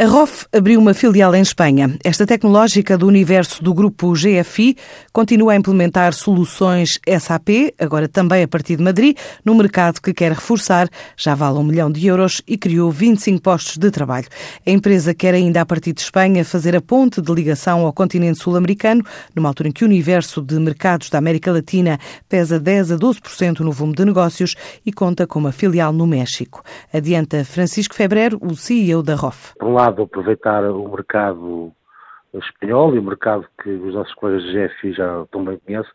A ROF abriu uma filial em Espanha. Esta tecnológica do universo do grupo GFI continua a implementar soluções SAP, agora também a partir de Madrid, num mercado que quer reforçar, já vale um milhão de euros e criou 25 postos de trabalho. A empresa quer ainda, a partir de Espanha, fazer a ponte de ligação ao continente sul-americano, numa altura em que o universo de mercados da América Latina pesa 10 a 12% no volume de negócios e conta com uma filial no México. Adianta Francisco Febrero, o CEO da ROF lado, aproveitar o mercado espanhol e o mercado que os nossos colegas de GFI já também conhecem,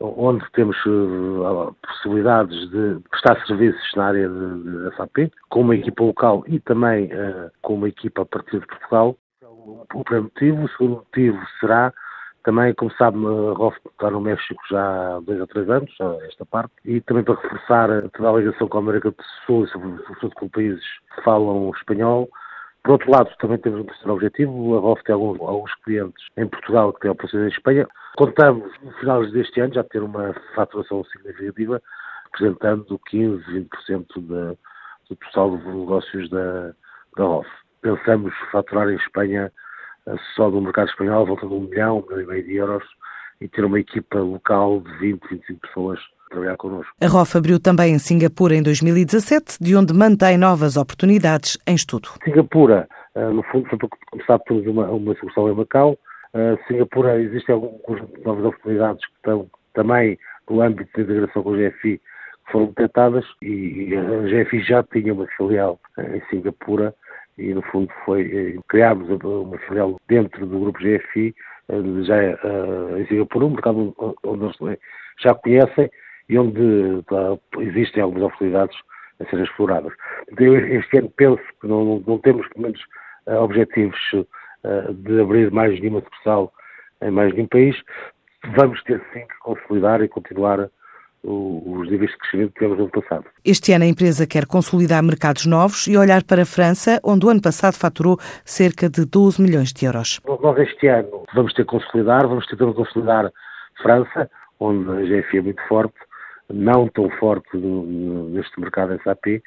onde temos uh, possibilidades de prestar serviços na área de, SAP, com uma equipa local e também uh, com uma equipa a partir de Portugal. O primeiro motivo. O segundo motivo será também, como sabe, a ROF está no México já há dois ou três anos, esta parte, e também para reforçar toda a ligação com a América do Sul, sobretudo com países que falam espanhol, por outro lado, também temos um terceiro objetivo. A ROF tem alguns, alguns clientes em Portugal que têm operações em Espanha. Contamos, no final deste ano, já ter uma faturação significativa, representando 15, 20% da, do total de negócios da, da ROF. Pensamos faturar em Espanha, eh, só do mercado espanhol, volta de um milhão, um milhão e meio de euros, e ter uma equipa local de 20, 25 pessoas trabalhar connosco. A ROF abriu também em Singapura em 2017, de onde mantém novas oportunidades em estudo. Singapura, eh, no fundo, foi para começar por uma, uma solução em Macau. Uh, Singapura, existem algumas novas oportunidades que estão também no âmbito da integração com a GFI que foram detectadas e a GFI já tinha uma filial em Singapura e no fundo foi eh, criámos uma filial dentro do grupo GFI já em Singapura, um mercado onde eles já conhecem e onde tá, existem algumas oportunidades a serem exploradas. Eu, este ano penso que não, não, não temos, pelo menos, uh, objetivos uh, de abrir mais nenhuma sucursal em mais nenhum país. Vamos ter sim que consolidar e continuar os níveis de crescimento que tivemos no ano passado. Este ano a empresa quer consolidar mercados novos e olhar para a França, onde o ano passado faturou cerca de 12 milhões de euros. Nós este ano vamos ter que consolidar, vamos ter que consolidar França, onde a GFI é muito forte, não tão forte neste mercado SAP,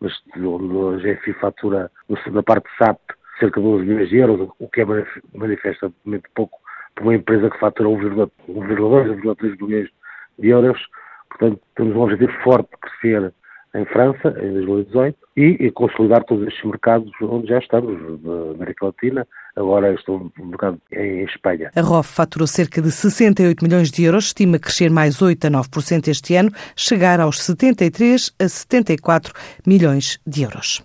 mas onde a GFI fatura na parte SAP cerca de 12 milhões de euros, o que é manifestamente pouco para uma empresa que fatura 1,2, 1,3 milhões de euros. Portanto, temos um objetivo forte de crescer em França, em 2018, e, consolidar todos estes mercados onde já estamos, na América Latina, agora estou no mercado em Espanha. A ROF faturou cerca de 68 milhões de euros, estima crescer mais 8 a 9% este ano, chegar aos 73 a 74 milhões de euros.